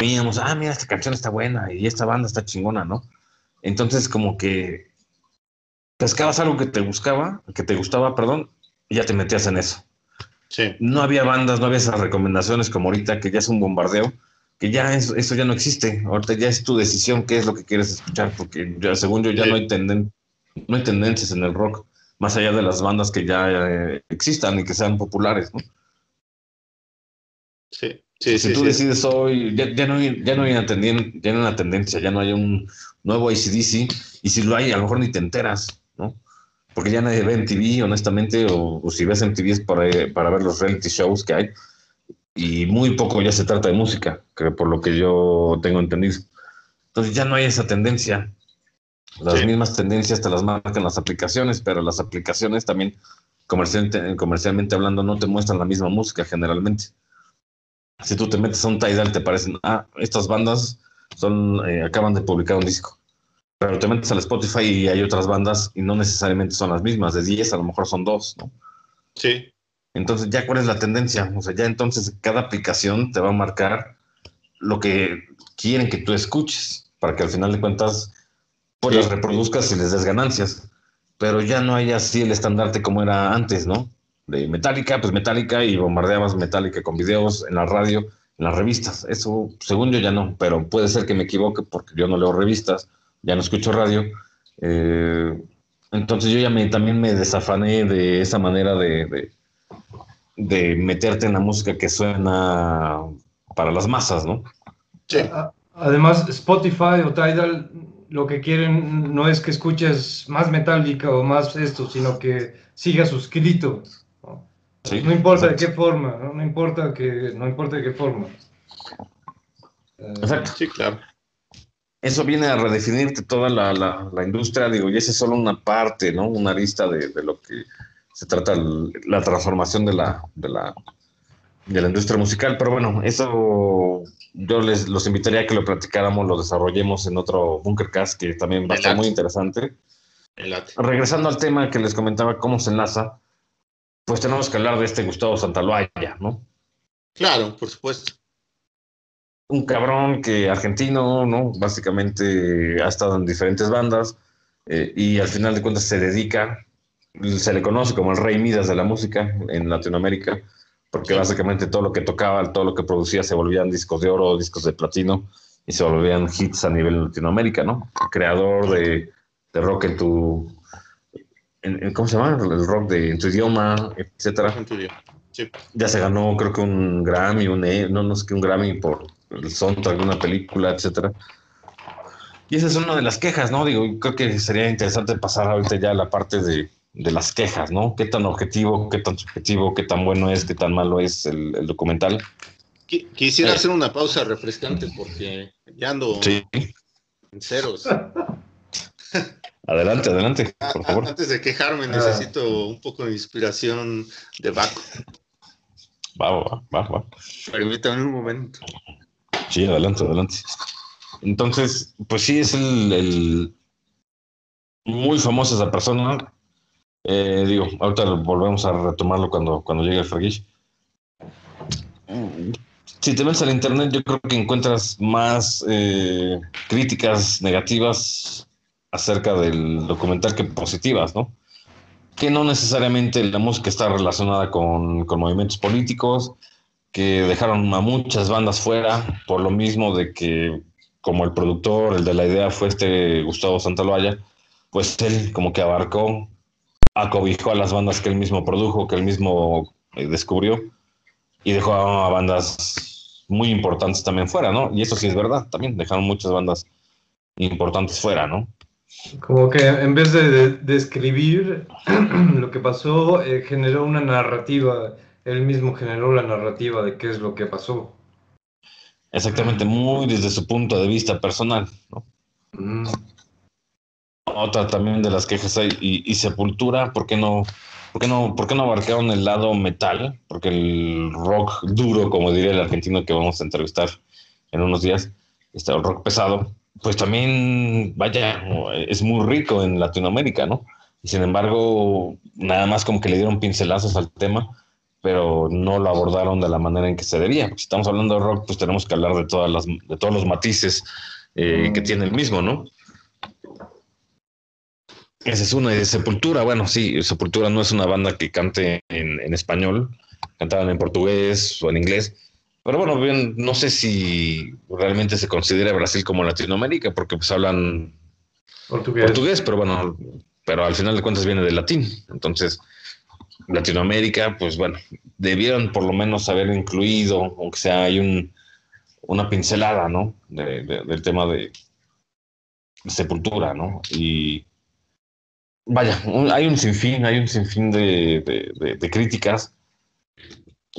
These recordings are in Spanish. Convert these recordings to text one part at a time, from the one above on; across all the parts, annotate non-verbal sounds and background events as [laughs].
veíamos, ah, mira, esta canción está buena y esta banda está chingona, ¿no? Entonces, como que pescabas algo que te buscaba, que te gustaba, perdón, y ya te metías en eso. Sí. No había bandas, no había esas recomendaciones como ahorita, que ya es un bombardeo, que ya es- eso ya no existe. Ahorita ya es tu decisión qué es lo que quieres escuchar, porque ya, según yo ya Sí. no hay tenden- no hay tendencias en el rock, más allá de las bandas que ya eh, existan y que sean populares, ¿no? Sí, sí, si sí. tú sí. decides hoy, ya, ya no hay, ya no hay una tendien- ya no hay una tendencia, ya no hay un nuevo ACDC, y si lo hay, a lo mejor ni te enteras, ¿no? Porque ya nadie ve en TV, honestamente, o, o si ves en TV es para, para ver los reality shows que hay, y muy poco ya se trata de música, que por lo que yo tengo entendido. Entonces ya no hay esa tendencia. Las mismas tendencias te las marcan las aplicaciones, pero las aplicaciones también, comercialmente, comercialmente hablando, no te muestran la misma música generalmente si tú te metes a un Tidal te parecen, ah, estas bandas son, eh, acaban de publicar un disco. Pero te metes al Spotify y hay otras bandas y no necesariamente son las mismas, de 10 a lo mejor son dos, ¿no? Sí, Entonces ya cuál es la tendencia, o sea, ya entonces cada aplicación te va a marcar lo que quieren que tú escuches, para que al final de cuentas pues Sí. las reproduzcas y les des ganancias. Pero ya no hay así el estandarte como era antes, ¿no? De Metallica, pues Metallica y bombardeabas Metallica con videos en la radio, en las revistas. Eso, según yo, ya no, pero puede ser que me equivoque porque yo no leo revistas, ya no escucho radio. Eh, entonces yo ya me, también me desafané de esa manera de, de, de meterte en la música que suena para las masas, ¿no? sí. Además, Spotify o Tidal lo que quieren no es que escuches más Metallica o más esto, sino que sigas suscrito. ¿No? Sí, No importa de qué forma, ¿no? No importa que, no importa de qué forma. Eh, Exacto. Sí, claro. Eso viene a redefinirte toda la, la, la industria, digo, y esa es solo una parte, ¿no? Una lista de, de lo que se trata el- la transformación de la, de la de la industria musical, pero bueno, eso yo les los invitaría a que lo platicáramos, lo desarrollemos en otro Bunkercast que también va a estar muy interesante. Regresando al tema que les comentaba cómo se enlaza, pues tenemos que hablar de este Gustavo Santaloaya, ¿no? Claro, por supuesto. un cabrón que argentino, ¿no? Básicamente ha estado en diferentes bandas eh, y al final de cuentas se dedica, se le conoce como el rey Midas de la música en Latinoamérica, porque básicamente todo lo que tocaba, todo lo que producía se volvían discos de oro, discos de platino y se volvían hits a nivel Latinoamérica, ¿no? Creador de, de rock en tu, en- ¿cómo se llama? El rock de en tu idioma, etcétera En tu idioma. Sí. ya se ganó creo que un Grammy, un E- no, no sé qué, un Grammy por el soundtrack de una película, etcétera. Y esa es una de las quejas, ¿no? Digo, creo que sería interesante pasar ahorita ya a la parte de, de las quejas, ¿no? ¿Qué tan objetivo, qué tan subjetivo, qué tan bueno es, qué tan malo es el, el documental? Qui- Quisiera Eh. hacer una pausa refrescante porque ya ando Sí. en ceros. [laughs] Adelante, adelante, por favor. Antes de quejarme, necesito un poco de inspiración de Baco. Va, va, va, va. Permítame un momento. Sí, adelante, adelante. Entonces, pues sí, es el, el- muy famosa esa persona. Eh, digo, ahorita volvemos a retomarlo cuando, cuando llegue el Fergish. Si te metes al internet, yo creo que encuentras más eh, críticas negativas acerca del documental que positivas, ¿no? Que no necesariamente la música está relacionada con, con movimientos políticos, que dejaron a muchas bandas fuera por lo mismo de que como el productor, el de la idea fue este Gustavo Santaloaya, pues él como que abarcó, acobijó a las bandas que él mismo produjo, que él mismo eh, descubrió y dejó a bandas muy importantes también fuera, ¿no? Y eso sí es verdad, también dejaron muchas bandas importantes fuera, ¿no? Como que en vez de, de- de escribir [clears throat] lo que pasó, eh, generó una narrativa. Él mismo generó la narrativa de qué es lo que pasó. Exactamente, muy desde su punto de vista personal, ¿no? Mm. Otra también de las quejas hay, y, y Sepultura, ¿por qué no, por qué no, por qué no abarcaron el lado metal? Porque el rock duro, como diría el argentino que vamos a entrevistar en unos días, este, el rock pesado, pues también, vaya, es muy rico en Latinoamérica, ¿no? Y sin embargo, nada más como que le dieron pincelazos al tema pero no lo abordaron de la manera en que se debía. Si estamos hablando de rock, pues tenemos que hablar de, todas las, de todos los matices eh, que tiene el mismo, ¿no? Esa es una. de Sepultura, bueno, sí, Sepultura no es una banda que cante en, en español, cantaban en portugués o en inglés. Pero bueno, bien, no sé si realmente se considera Brasil como Latinoamérica, porque pues hablan portugués, portugués pero bueno, pero al final de cuentas viene del latín. Entonces, Latinoamérica, pues bueno, debieron por lo menos haber incluido, aunque sea hay un, una pincelada, ¿no? del tema de sepultura, ¿no? Y vaya, hay un sinfín, hay un sinfín de, de, críticas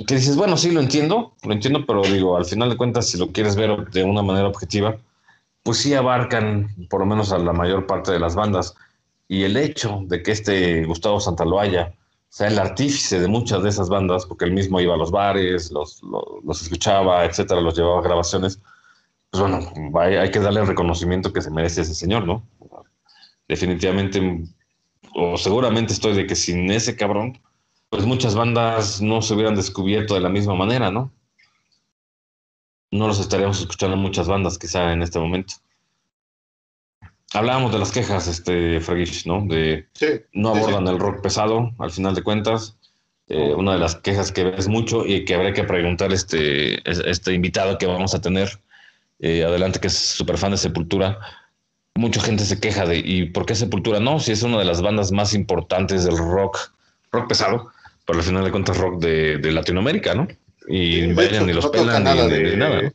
que dices, bueno, sí, lo entiendo, lo entiendo, pero digo, al final de cuentas, si lo quieres ver de una manera objetiva, pues sí abarcan por lo menos a la mayor parte de las bandas. Y el hecho de que este Gustavo Santaloaya sea el artífice de muchas de esas bandas, porque él mismo iba a los bares, los, los, escuchaba, etcétera, los llevaba a grabaciones, pues bueno, hay, hay que darle el reconocimiento que se merece ese señor, ¿no? Definitivamente o seguramente estoy de que sin ese cabrón, pues muchas bandas no se hubieran descubierto de la misma manera, ¿no? No los estaríamos escuchando muchas bandas quizá en este momento. Hablábamos de las quejas, este, Fragish, ¿no? De no abordan el rock pesado, al final de cuentas. Eh, una de las quejas que ves mucho y que habría que preguntar este, este invitado que vamos a tener eh, adelante, que es súper fan de Sepultura, mucha gente se queja de, ¿y por qué Sepultura? No, si es una de las bandas más importantes del rock, rock pesado, pero al final de cuentas rock de, Latinoamérica, ¿no? Y vayan ni los no pelan nada de, nada, ¿no?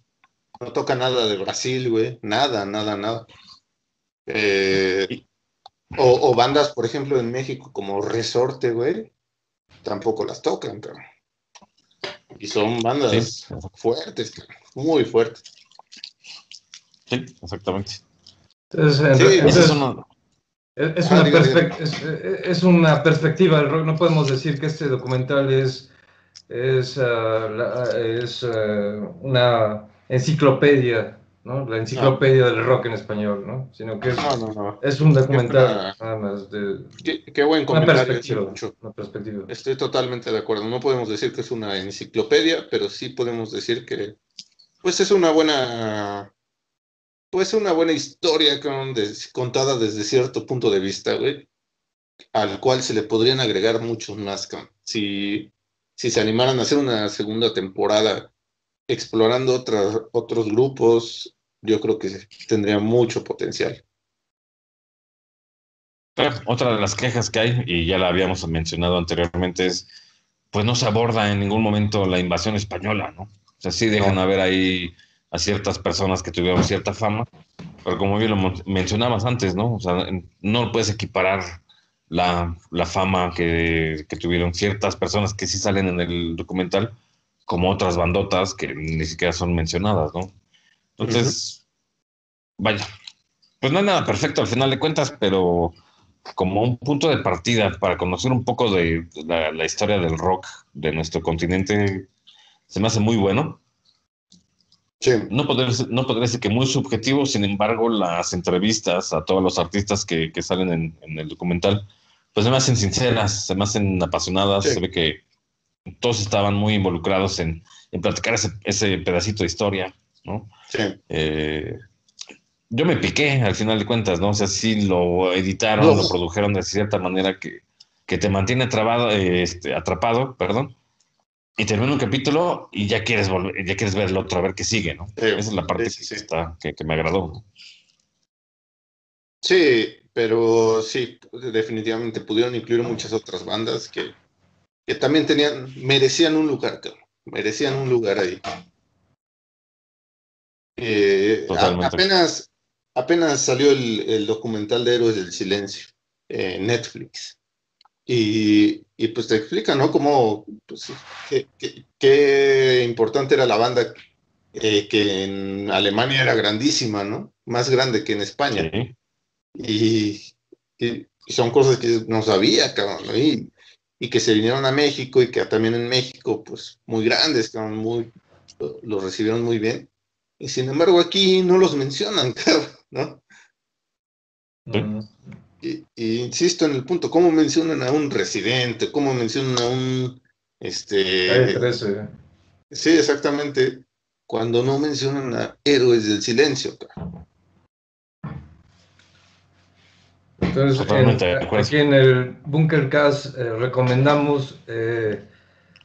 No toca nada de Brasil, güey, nada, nada, nada. Eh, o, bandas, por ejemplo, en México como Resorte, güey, tampoco las tocan, pero... Y son bandas fuertes, muy fuertes. Sí, exactamente. Entonces, es, una, es, una es, una perspectiva del rock. No podemos decir que este documental es, es, ah, es ah, una enciclopedia, ¿no? La enciclopedia del rock en español, ¿no? Sino que es, es un documental nada más de... Qué, buen comentario. Una perspectiva, Estoy totalmente de acuerdo. No podemos decir que es una enciclopedia, pero sí podemos decir que pues es una buena pues una buena historia contada desde cierto punto de vista, güey, al cual se le podrían agregar muchos más, si, si se animaran a hacer una segunda temporada explorando otros grupos, yo creo que tendría mucho potencial. otra de las quejas que hay, y ya la habíamos mencionado anteriormente, es, pues no se aborda en ningún momento la invasión española, ¿no? O sea, sí dejan haber ahí a ciertas personas que tuvieron cierta fama, pero como bien lo mencionabas antes, ¿no? O sea, no puedes equiparar la, fama que, tuvieron ciertas personas que sí salen en el documental como otras bandotas que ni siquiera son mencionadas, ¿no? Entonces, vaya, pues no hay nada perfecto al final de cuentas, pero como un punto de partida para conocer un poco de la, la historia del rock de nuestro continente, se me hace muy bueno no, podría, no podría decir que muy subjetivo, sin embargo, las entrevistas a todos los artistas que, salen en, el documental, pues se me hacen sinceras, se me hacen apasionadas, se ve que todos estaban muy involucrados en, platicar ese, pedacito de historia, ¿no? Sí. Eh, yo me piqué al final de cuentas, ¿no? O sea, sí lo editaron, lo produjeron de cierta manera que, te mantiene trabado, este, atrapado, perdón y termina un capítulo y ya quieres volver, ya quieres ver el otro, a ver qué sigue, ¿no? Esa es la parte que, Está, que, me agradó. Sí, pero sí, definitivamente pudieron incluir muchas otras bandas que, que también tenían, merecían un lugar, merecían un lugar ahí. Eh, apenas, apenas salió el, el, documental de Héroes del Silencio en Netflix. Y, y pues te explica, ¿no? Cómo, pues, qué, importante era la banda, eh, que en Alemania era grandísima, ¿no? Más grande que en España. Y, son cosas que no sabía, cabrón, ¿no? Y, que se vinieron a México y que también en México, pues, muy grandes, cabrón, muy, los recibieron muy bien. Y sin embargo aquí no los mencionan, [laughs] cabrón, ¿no? Y, insisto en el punto, ¿cómo mencionan a un residente? ¿Cómo mencionan a un Este, Sí, exactamente. Cuando no mencionan a héroes del silencio. Entonces, aquí en el Bunker Cast eh, recomendamos eh,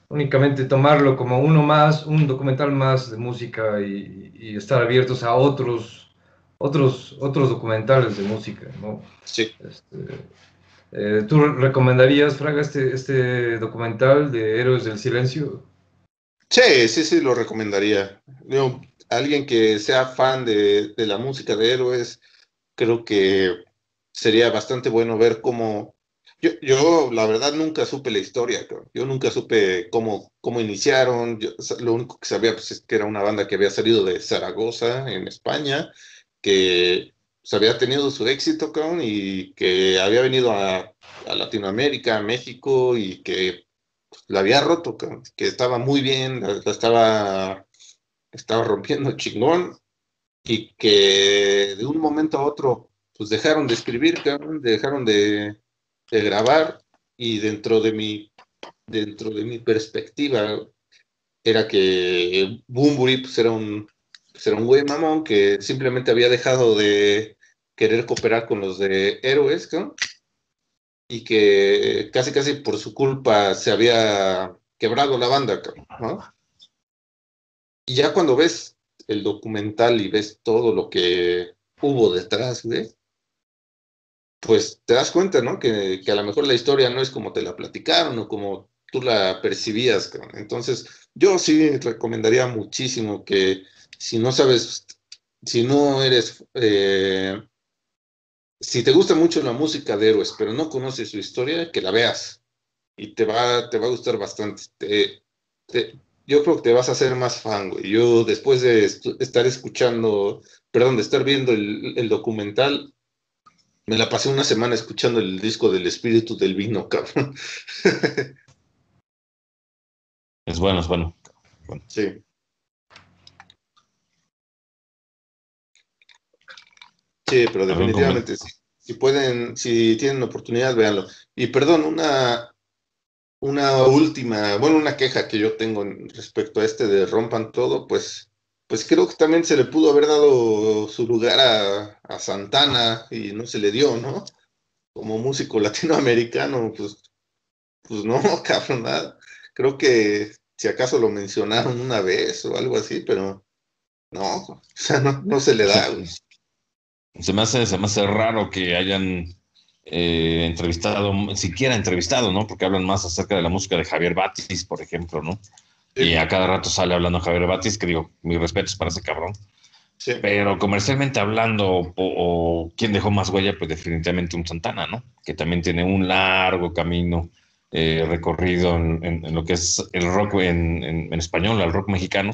únicamente tomarlo como uno más, un documental más de música y, estar abiertos a otros, otros, otros documentales de música, ¿no? Sí. Este, eh, ¿Tú recomendarías, Fraga, este, este documental de Héroes del Silencio? Sí, sí, sí, lo recomendaría. alguien que sea fan de, de la música de Héroes, creo que sería bastante bueno ver cómo... Yo, yo la verdad nunca supe la historia, yo nunca supe cómo, cómo iniciaron, lo único que sabía pues, es que era una banda que había salido de Zaragoza, en España, que había tenido su éxito, y que había venido a, Latinoamérica, a México, y que la había roto, que estaba muy bien, la, estaba, estaba rompiendo chingón, y que de un momento a otro pues dejaron de escribir, dejaron de, grabar y dentro de mi, dentro de mi perspectiva era que Bumburi pues era un, pues, era un güey mamón que simplemente había dejado de querer cooperar con los de héroes, y que casi casi por su culpa se había quebrado la banda, ¿no? Y ya cuando ves el documental y ves todo lo que hubo detrás, güey, pues te das cuenta, ¿no? Que, a lo mejor la historia no es como te la platicaron o como tú la percibías. Entonces, yo sí recomendaría muchísimo que si no sabes, si no eres, eh, si te gusta mucho la música de héroes, pero no conoces su historia, que la veas y te va, te va a gustar bastante. yo creo que te vas a hacer más fan, güey. Yo después de estar escuchando, perdón, de estar viendo el, el documental, me la pasé una semana escuchando el disco del espíritu del vino, cabrón. [laughs] es bueno, es bueno. Sí. Sí, pero definitivamente sí. Si pueden, si tienen oportunidad, véanlo. Y perdón, una, una última, bueno, una queja que yo tengo respecto a este de rompan todo, pues pues creo que también se le pudo haber dado su lugar a, Santana y no se le dio, ¿no? Como músico [laughs] latinoamericano, pues, pues no, [laughs] cabrón, nada. Creo que si acaso lo mencionaron una vez o algo así, pero no, o sea, no, se le da. Se me hace, se me hace raro que hayan eh, entrevistado, siquiera entrevistado, ¿no? Porque hablan más acerca de la música de Javier Batis, por ejemplo, ¿no? Y a cada rato sale hablando Javier Batis, que digo, mis respetos para ese cabrón. Pero comercialmente hablando, o, quién dejó más huella, pues definitivamente un Santana, ¿no? Que también tiene un largo camino eh, recorrido en, lo que es el rock en, español, el rock mexicano.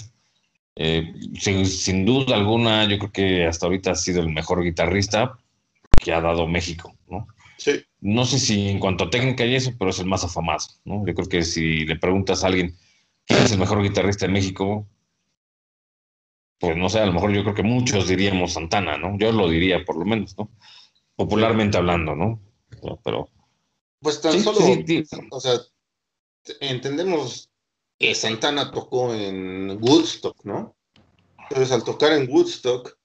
Eh, sin, sin, duda alguna, yo creo que hasta ahorita ha sido el mejor guitarrista que ha dado México, ¿no? Sí. No sé si en cuanto a técnica y eso, pero es el más afamado, ¿no? Yo creo que si le preguntas a alguien, ¿Quién es el mejor guitarrista de México? Pues no sé, a lo mejor yo creo que muchos diríamos Santana, ¿no? Yo lo diría por lo menos, ¿no? Popularmente hablando, ¿no? Pero... Pues tan solo, o sea, entendemos que Santana tocó en Woodstock, ¿no? Entonces al tocar en Woodstock,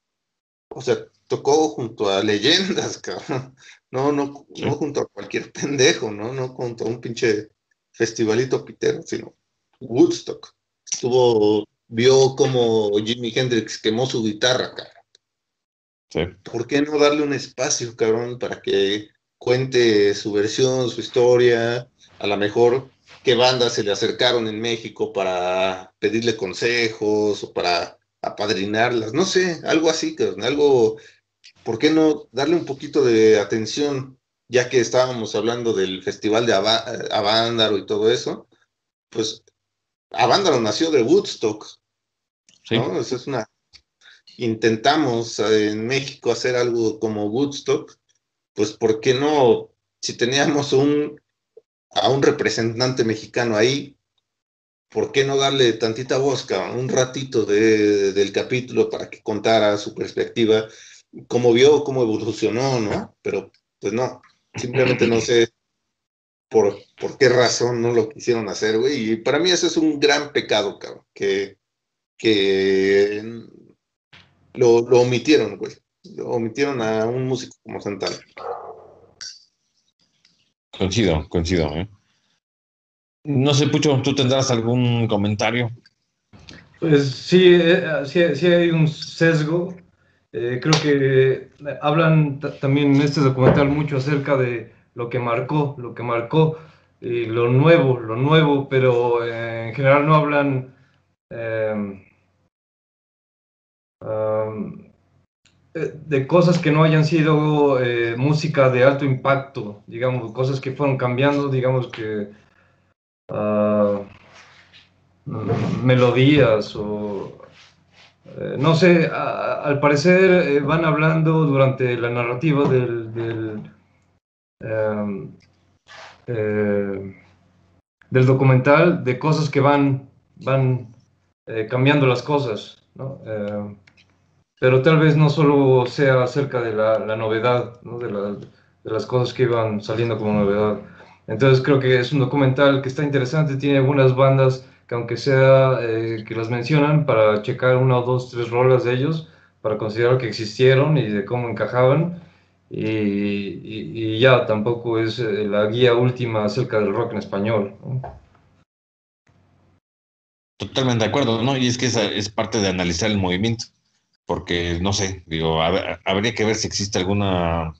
o sea, tocó junto a leyendas, [laughs] cabrón. No, no, no junto a cualquier pendejo, ¿no? No junto a un pinche festivalito pitero, sino Woodstock. Estuvo, vio como Jimi Hendrix quemó su guitarra, cabrón. ¿Por qué no darle un espacio, cabrón, para que cuente su versión, su historia? A lo mejor qué bandas se le acercaron en México para pedirle consejos o para apadrinarlas, no sé, algo así, algo, ¿por qué no darle un poquito de atención, ya que estábamos hablando del festival de Avándaro y todo eso? Pues Avándaro nació de Woodstock. ¿no? es una. Intentamos eh, en México hacer algo como Woodstock, pues ¿por qué no? Si teníamos un, a un representante mexicano ahí, ¿por qué no darle tantita voz, un ratito de, del capítulo para que contara su perspectiva, cómo vio, cómo evolucionó, ¿no? Pero pues no, simplemente no sé por, por qué razón no lo quisieron hacer, güey. Y para mí eso es un gran pecado, cabrón, que, que lo, lo omitieron, güey. Lo omitieron a un músico como Santana. Coincido, coincido. ¿eh? No sé, Pucho, ¿tú tendrás algún comentario? Pues sí, eh, sí, sí hay un sesgo. Eh, creo que hablan también en este documental mucho acerca de lo que marcó, lo que marcó, y lo nuevo, lo nuevo, pero en general no hablan de cosas que no hayan sido música de alto impacto, digamos, cosas que fueron cambiando, digamos que uh, melodías o eh, no sé, al parecer eh, van hablando durante la narrativa del, del, em, eh, del, documental de cosas que van, van cambiando las cosas, ¿no? Pero tal vez no solo sea acerca de la, la novedad, ¿no? de, la, de, las cosas que iban saliendo como novedad. Entonces creo que es un documental que está interesante, tiene algunas bandas que aunque sea eh, que las mencionan para checar una o dos, tres rolas de ellos, para considerar que existieron y de cómo encajaban. Y, ya, tampoco es eh, la guía última acerca del rock en español. Totalmente de acuerdo, ¿no? Y es que esa es parte de analizar el movimiento, porque no sé, digo, habría que ver si existe alguna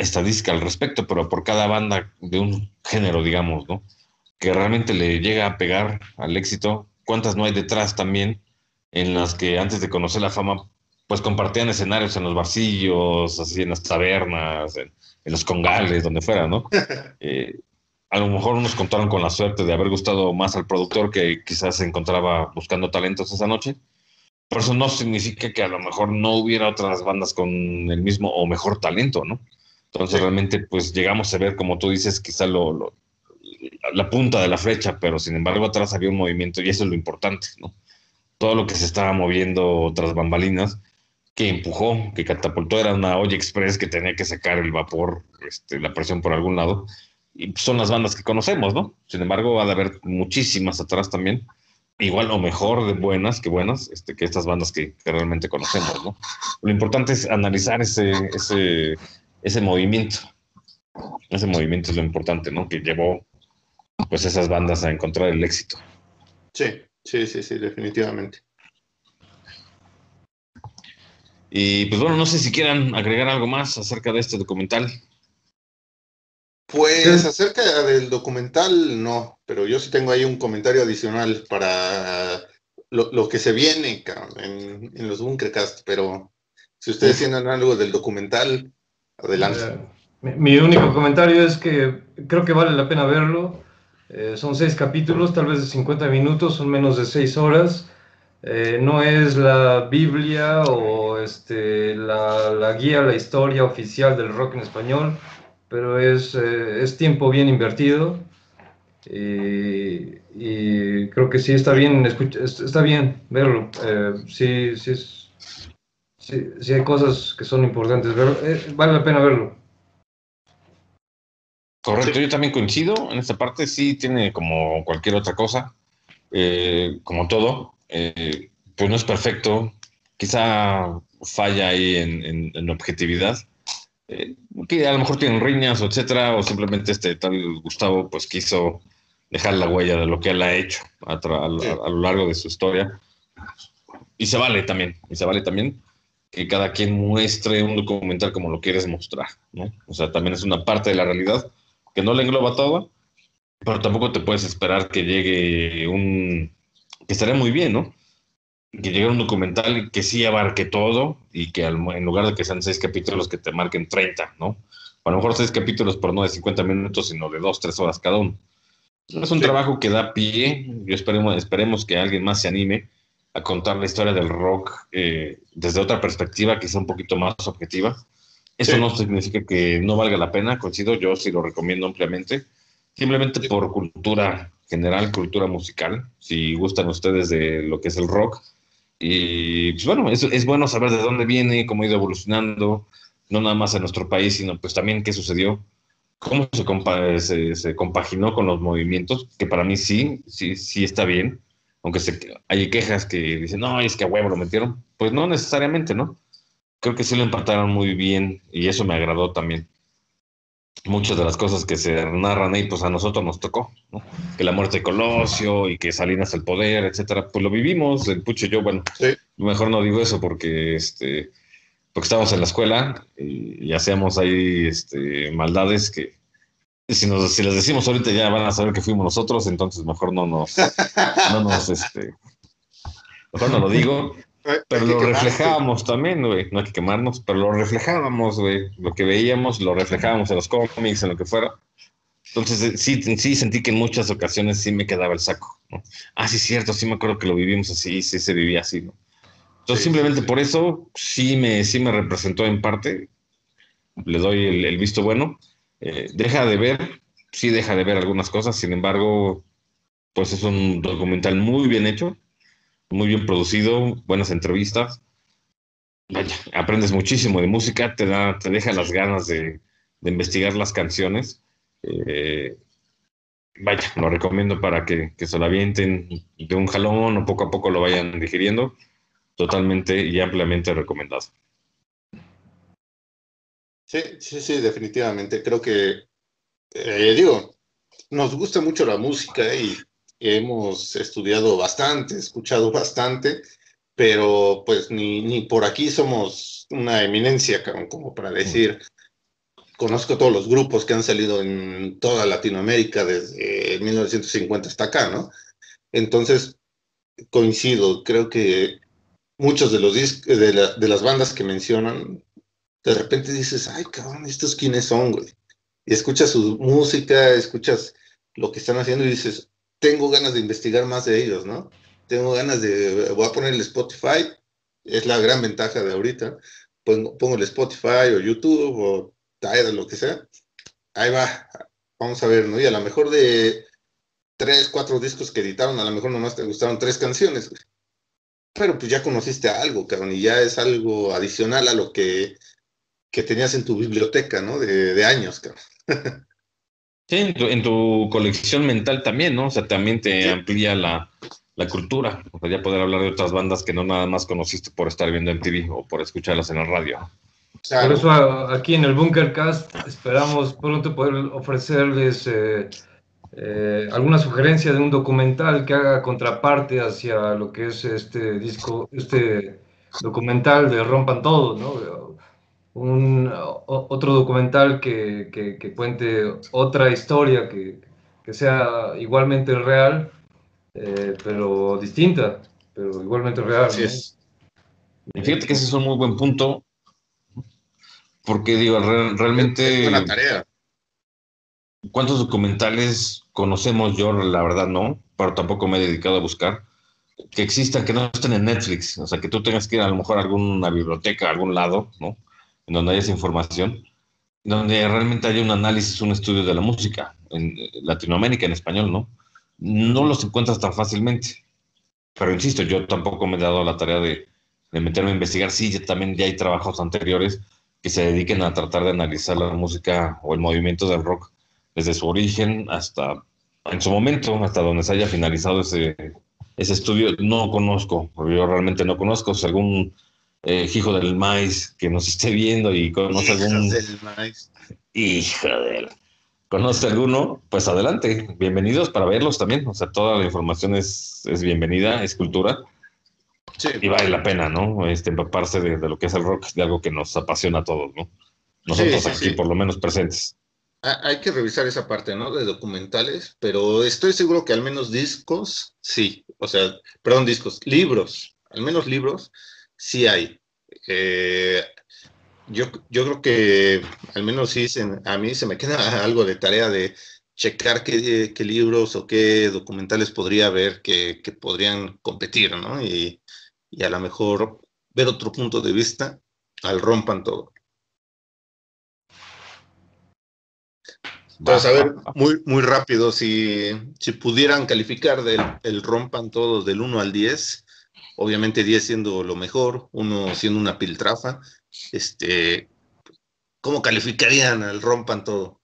estadística al respecto, pero por cada banda de un género, digamos, ¿no? Que realmente le llega a pegar al éxito, ¿cuántas no hay detrás también en las que antes de conocer la fama, pues compartían escenarios en los barcillos, así en las tabernas, en, los congales, donde fuera, ¿no? [laughs] Eh, a lo mejor unos contaron con la suerte de haber gustado más al productor que quizás se encontraba buscando talentos esa noche. Pero eso no significa que a lo mejor no hubiera otras bandas con el mismo o mejor talento, ¿no? Entonces realmente pues llegamos a ver, como tú dices, quizá lo, la punta de la flecha, pero sin embargo atrás había un movimiento y eso es lo importante, ¿no? Todo lo que se estaba moviendo tras bambalinas, que empujó, que catapultó, era una olla express que tenía que sacar el vapor, este, la presión por algún lado, y son las bandas que conocemos, ¿no? Sin embargo, ha de haber muchísimas atrás también, igual o mejor de buenas que buenas, este, que estas bandas que, que realmente conocemos, ¿no? Lo importante es analizar ese, ese ese movimiento. Ese movimiento es lo importante, ¿no? Que llevó pues esas bandas a encontrar el éxito. Sí, sí, sí, sí, definitivamente. Y pues bueno, no sé si quieran agregar algo más acerca de este documental. Pues acerca del documental, no, pero yo sí tengo ahí un comentario adicional para lo, que se viene en, en los Bunkercast, pero si ustedes tienen algo del documental, Adelante. Mi, único comentario es que creo que vale la pena verlo. Eh, son seis capítulos, tal vez de 50 minutos, son menos de seis horas. Eh, no es la Biblia o este, la, la, guía, la historia oficial del rock en español, pero es, es tiempo bien invertido. Y, creo que sí está bien, está bien verlo. sí, sí es, sí, hay cosas que son importantes, eh, vale la pena verlo. Correcto, yo también coincido en esta parte, sí tiene como cualquier otra cosa, eh, como todo, eh, pues no es perfecto, quizá falla ahí en, en, objetividad, que a lo mejor tienen riñas o etcétera, o simplemente este tal Gustavo pues quiso dejar la huella de lo que él ha hecho a, a lo largo de su historia, y se vale también, y se vale también, que cada quien muestre un documental como lo quieres mostrar, ¿no? O sea, también es una parte de la realidad que no le engloba todo, pero tampoco te puedes esperar que llegue un... que estaría muy bien, ¿no? Que llegue un documental que sí abarque todo y que en lugar de que sean seis capítulos que te marquen 30, ¿no? a lo mejor seis capítulos, por no de 50 minutos, sino de dos, tres horas cada uno. Es un trabajo que da pie, yo esperemos, esperemos que alguien más se anime a contar la historia del rock eh, desde otra perspectiva, quizá un poquito más objetiva. Eso no significa que no valga la pena, coincido, yo sí lo recomiendo ampliamente, simplemente por cultura general, cultura musical, si gustan ustedes de lo que es el rock. Y pues bueno, es, es bueno saber de dónde viene, cómo ha ido evolucionando, no nada más en nuestro país, sino pues también qué sucedió cómo se, se, compaginó con los movimientos, que para mí sí, sí, sí está bien, aunque hay quejas que dicen, no, es que a huevo lo metieron, pues no necesariamente, ¿no? Creo que sí lo empataron muy bien y eso me agradó también. Muchas de las cosas que se narran ahí, pues a nosotros nos tocó, ¿no? Que la muerte de Colosio y que Salinas el poder, etcétera, pues lo vivimos, el Pucho y yo, bueno, mejor no digo eso porque, este, porque estábamos en la escuela y, hacíamos ahí este, maldades que si, nos, si les decimos ahorita ya van a saber que fuimos nosotros, entonces mejor no nos, [laughs] no nos, este, mejor no lo digo. Pero lo reflejábamos también, güey. No hay que quemarnos, pero lo reflejábamos, güey. Lo que veíamos, lo reflejábamos en los cómics, en lo que fuera. Entonces, eh, sí, sí sentí que en muchas ocasiones sí me quedaba el saco. ¿no? Ah, sí, cierto, sí me acuerdo que lo vivimos así, sí se vivía así, ¿no? Entonces, simplemente por eso sí me, sí me representó en parte. Le doy el, visto bueno. Eh, deja de ver, sí deja de ver algunas cosas, sin embargo, pues es un documental muy bien hecho, muy bien producido, buenas entrevistas. Vaya, aprendes muchísimo de música, te, da, te deja las ganas de, investigar las canciones. Eh, vaya, lo recomiendo para que, que se lo avienten de un jalón o poco a poco lo vayan digiriendo totalmente y ampliamente recomendado. Sí, sí, sí, definitivamente. Creo que, eh, digo, nos gusta mucho la música y hemos estudiado bastante, escuchado bastante, pero pues ni, ni por aquí somos una eminencia como para decir, conozco todos los grupos que han salido en toda Latinoamérica desde 1950 hasta acá, ¿no? Entonces, coincido, creo que muchos de los de, de, las bandas que mencionan, de repente dices, ay, cabrón, ¿estos quiénes son, güey? Y escuchas su música, escuchas lo que están haciendo y dices, tengo ganas de investigar más de ellos, ¿no? Tengo ganas de, voy a poner el Spotify, es la gran ventaja de ahorita, pongo, el Spotify o YouTube o Tidal, lo que sea, ahí va, vamos a ver, ¿no? Y a lo mejor de tres, cuatro discos que editaron, a lo mejor nomás te gustaron tres canciones, pero pues ya conociste algo, cabrón, y ya es algo adicional a lo que, tenías en tu biblioteca, ¿no? De, años, cabrón. [laughs] Sí, en tu, colección mental también, ¿no? O sea, también te amplía la, cultura. O sea, ya poder hablar de otras bandas que no nada más conociste por estar viendo en TV o por escucharlas en la radio. Por eso aquí en el Bunkercast esperamos pronto poder ofrecerles eh, eh, alguna sugerencia de un documental que haga contraparte hacia lo que es este disco, este documental de Rompan Todo, ¿no? Un, otro documental que, que, cuente otra historia que, que sea igualmente real, eh, pero distinta, pero igualmente real. es. fíjate que ese es un muy buen punto, porque digo, realmente... Es tarea. ¿Cuántos documentales conocemos yo, la verdad no, pero tampoco me he dedicado a buscar, que existan, que no estén en Netflix, o sea, que tú tengas que ir a lo mejor a alguna biblioteca, a algún lado, ¿no? En donde haya esa información, donde realmente haya un análisis, un estudio de la música, en Latinoamérica, en español, ¿no? No los encuentras tan fácilmente. Pero insisto, yo tampoco me he dado la tarea de, de meterme a investigar. Sí, ya, también ya hay trabajos anteriores que se dediquen a tratar de analizar la música o el movimiento del rock desde su origen hasta, en su momento, hasta donde se haya finalizado ese, ese estudio, no conozco, yo realmente no conozco. Si eh, hijo del maíz que nos esté viendo y conoce algún. Del maíz. Hijo de ¿Conoce alguno? Pues adelante, bienvenidos para verlos también. O sea, toda la información es, es bienvenida, es cultura. Sí. Y vale la pena, ¿no? Este, empaparse de, de, lo que es el rock, de algo que nos apasiona a todos, ¿no? Nosotros aquí, por lo menos presentes hay que revisar esa parte, ¿no? De documentales, pero estoy seguro que al menos discos, sí. O sea, perdón, discos, libros, al menos libros, sí hay. Eh, yo, yo creo que al menos sí, a mí se me queda [laughs] algo de tarea de checar qué, libros o qué documentales podría haber que, podrían competir, ¿no? Y, y a lo mejor ver otro punto de vista al rompan todo. Entonces, a ver, muy, muy rápido, si, si pudieran calificar del el rompan todos del 1 al 10, obviamente 10 siendo lo mejor, 1 siendo una piltrafa, este, ¿cómo calificarían al rompan todo?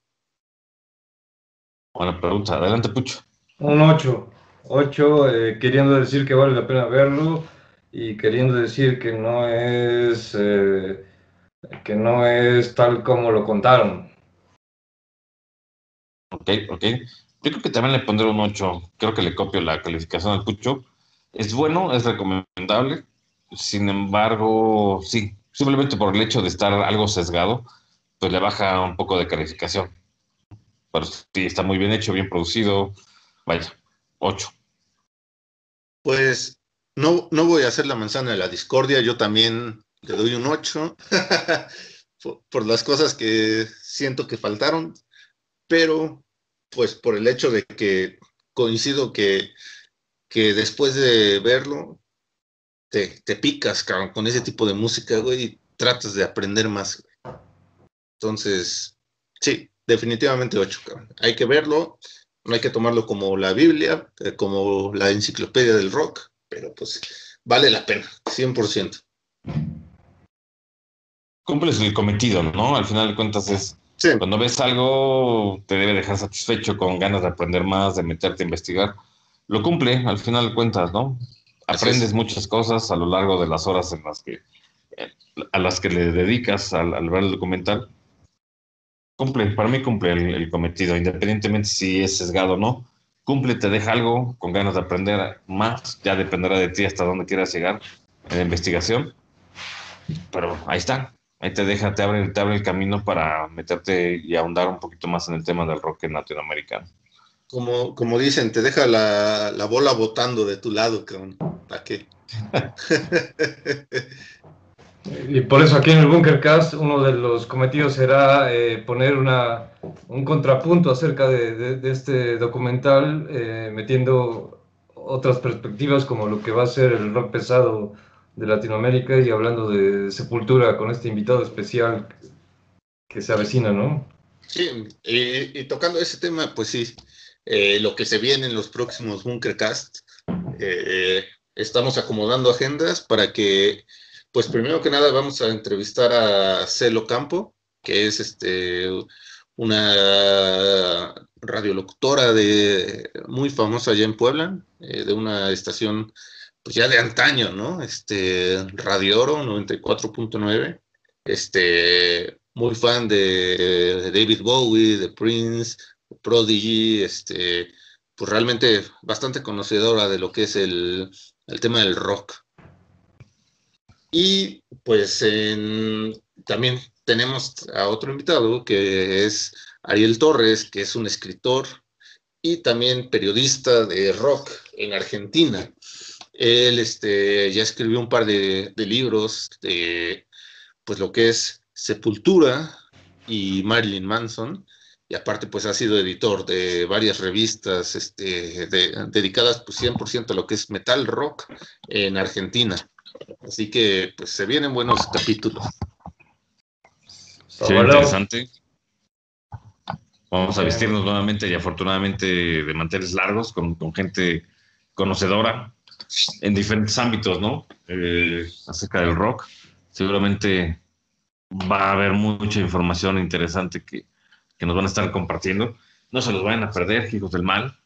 Buena pregunta. Adelante, Pucho. Un 8. 8, eh, queriendo decir que vale la pena verlo y queriendo decir que no es eh, que no es tal como lo contaron. Ok, ok. Yo creo que también le pondré un 8. Creo que le copio la calificación al Pucho. Es bueno, es recomendable. Sin embargo, sí, simplemente por el hecho de estar algo sesgado, pues le baja un poco de calificación. Pero sí, está muy bien hecho, bien producido. Vaya, 8. Pues no, no voy a hacer la manzana de la discordia, yo también le doy un 8 [laughs] por, las cosas que siento que faltaron, pero pues por el hecho de que coincido que, que después de verlo te, te picas, con ese tipo de música, güey, y tratas de aprender más. Entonces, sí, definitivamente 8, cabrón. Hay que verlo, no hay que tomarlo como la Biblia, eh, como la enciclopedia del rock, pero pues vale la pena, 100%. Cumples el cometido, ¿no? Al final de cuentas es, cuando ves algo, te debe dejar satisfecho, con ganas de aprender más, de meterte a investigar. Lo cumple, al final de cuentas, ¿no? Aprendes muchas cosas a lo largo de las horas en las que, a las que le dedicas al, ver el documental. Cumple, para mí cumple el cometido, independientemente si es sesgado o no cumple, te deja algo con ganas de aprender más, ya dependerá de ti hasta dónde quieras llegar en la investigación. Pero ahí está, ahí te deja, te abre, te abre el camino para meterte y ahondar un poquito más en el tema del rock latinoamericano. Como, como dicen, te deja la, la bola botando de tu lado, ¿Para qué? [laughs] Y por eso aquí en el Bunkercast uno de los cometidos será eh, poner una, un contrapunto acerca de, este documental, eh, metiendo otras perspectivas como lo que va a ser el rock pesado de Latinoamérica y hablando de Sepultura con este invitado especial que se avecina, ¿no? Sí, y, tocando ese tema, pues sí, eh, lo que se viene en los próximos Bunkercast, estamos acomodando agendas para que pues primero que nada vamos a entrevistar a Celo Campo, que es este, una radiolocutora de, muy famosa allá en Puebla, eh, de una estación pues ya de antaño, ¿no? Este, Radio Oro 94.9, este, muy fan de, David Bowie, de Prince, Prodigy, este, pues realmente bastante conocedora de lo que es el, el tema del rock. Y pues también tenemos a otro invitado que es Ariel Torres, que es un escritor y también periodista de rock en Argentina. Él este, ya escribió un par de, libros de pues lo que es Sepultura y Marilyn Manson, y aparte pues ha sido editor de varias revistas este, dedicadas pues 100% a lo que es metal rock en Argentina. Así que pues se vienen buenos capítulos. Sí, interesante. Vamos a vestirnos nuevamente y afortunadamente de manteles largos con, gente conocedora en diferentes ámbitos, ¿no? Eh, acerca del rock. Seguramente va a haber mucha información interesante que, nos van a estar compartiendo. No se los vayan a perder, hijos del mal.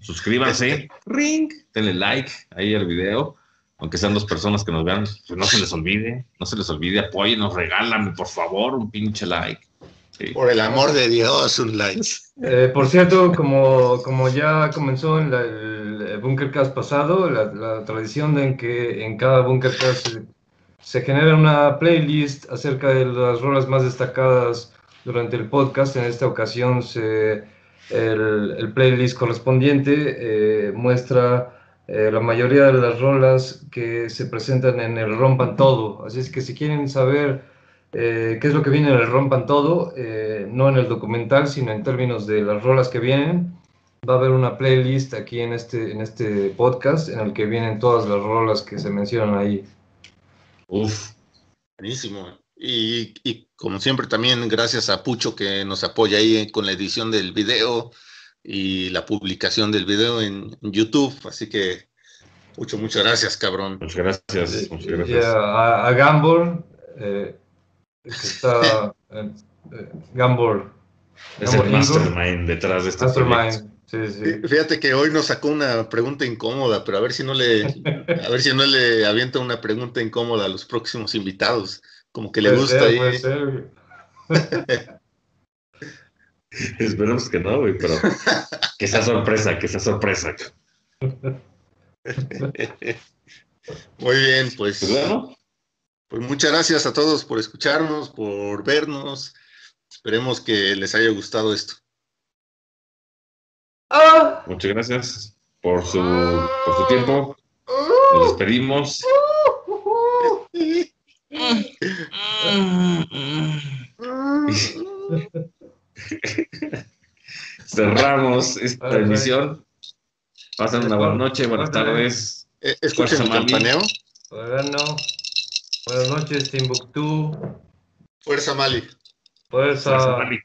Suscríbanse, ring, denle like ahí al video aunque sean dos personas que nos vean, pues no se les olvide, no se les olvide, apóyenos, regálame por favor un pinche like. Por el amor de Dios, un like. Eh, por cierto, como, como ya comenzó en el Bunkercast pasado, la, tradición de en que en cada Bunkercast se, se genera una playlist acerca de las rolas más destacadas durante el podcast. En esta ocasión se, el, playlist correspondiente eh, muestra eh, la mayoría de las rolas que se presentan en el Rompan Todo. Así es que si quieren saber eh, qué es lo que viene en el Rompan Todo, no en el documental, sino en términos de las rolas que vienen, va a haber una playlist aquí en este, en este podcast en el que vienen todas las rolas que se mencionan ahí. Uf, buenísimo. Y, y como siempre también gracias a Pucho que nos apoya ahí con la edición del video y la publicación del video en, YouTube. Así que mucho, muchas gracias, cabrón. Muchas gracias. Muchas gracias. a, a Gambor, eh, está, [laughs] eh, Gambor, Es el mastermind detrás de este mastermind. Sí, sí. Fíjate que hoy nos sacó una pregunta incómoda, pero a ver si no le, a ver si no le avienta una pregunta incómoda a los próximos invitados. Como que le gusta ahí. [laughs] Esperemos que no, güey, pero que sea sorpresa, que sea sorpresa. Muy bien, pues. pues. Bueno. Pues muchas gracias a todos por escucharnos, por vernos. Esperemos que les haya gustado esto. Muchas gracias por su, por su tiempo. Nos despedimos. [laughs] [laughs] Cerramos esta emisión. Pasen una buena noche, buenas tardes. Eh, ¿Escuchan el campaneo? Bueno, buenas noches, Timbuktu. Fuerza Mali. Fuerza. Fuerza Mali.